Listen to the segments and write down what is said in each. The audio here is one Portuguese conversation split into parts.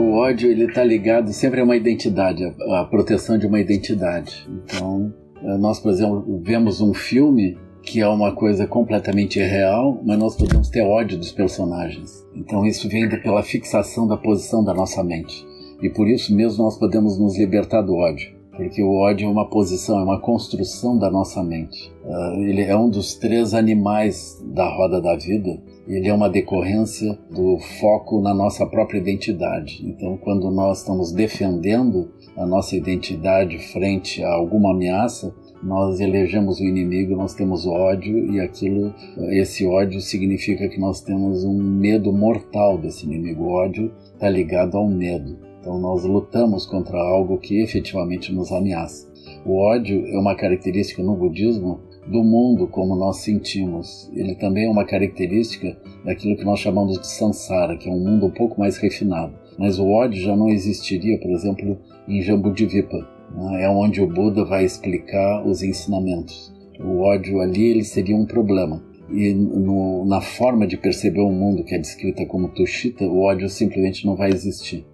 O ódio ele está ligado sempre a uma identidade, a, a proteção de uma identidade. Então, eh, nós, por exemplo, vemos um filme que é uma coisa completamente irreal, mas nós podemos ter ódio dos personagens. Então isso vem pela fixação da posição da nossa mente. E por isso mesmo nós podemos nos libertar do ódio. Porque o ódio é uma posição, é uma construção da nossa mente. Uh, ele é um dos três animais da roda da vida. Ele é uma decorrência do foco na nossa própria identidade. Então, quando nós estamos defendendo a nossa identidade frente a alguma ameaça, nós elegemos o inimigo, nós temos ódio e aquilo, esse ódio significa que nós temos um medo mortal desse inimigo. O ódio está ligado ao medo. Então nós lutamos contra algo que efetivamente nos ameaça. O ódio é uma característica no budismo do mundo como nós sentimos. Ele também é uma característica daquilo que nós chamamos de samsara, que é um mundo um pouco mais refinado. Mas o ódio já não existiria, por exemplo, em Jambudvipa, né? é onde o Buda vai explicar os ensinamentos. O ódio ali ele seria um problema. E no, na forma de perceber o mundo que é descrita como Tushita, o ódio simplesmente não vai existir.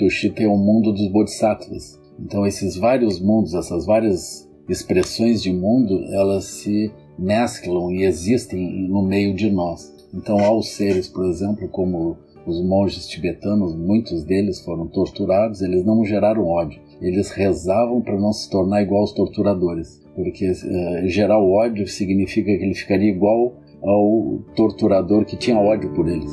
O Tushita é o mundo dos Bodhisattvas. Então esses vários mundos, essas várias expressões de mundo, elas se mesclam e existem no meio de nós. Então, aos seres, por exemplo, como os monges tibetanos, muitos deles foram torturados, eles não geraram ódio. Eles rezavam para não se tornar igual aos torturadores, porque uh, gerar ódio significa que ele ficaria igual ao torturador que tinha ódio por eles.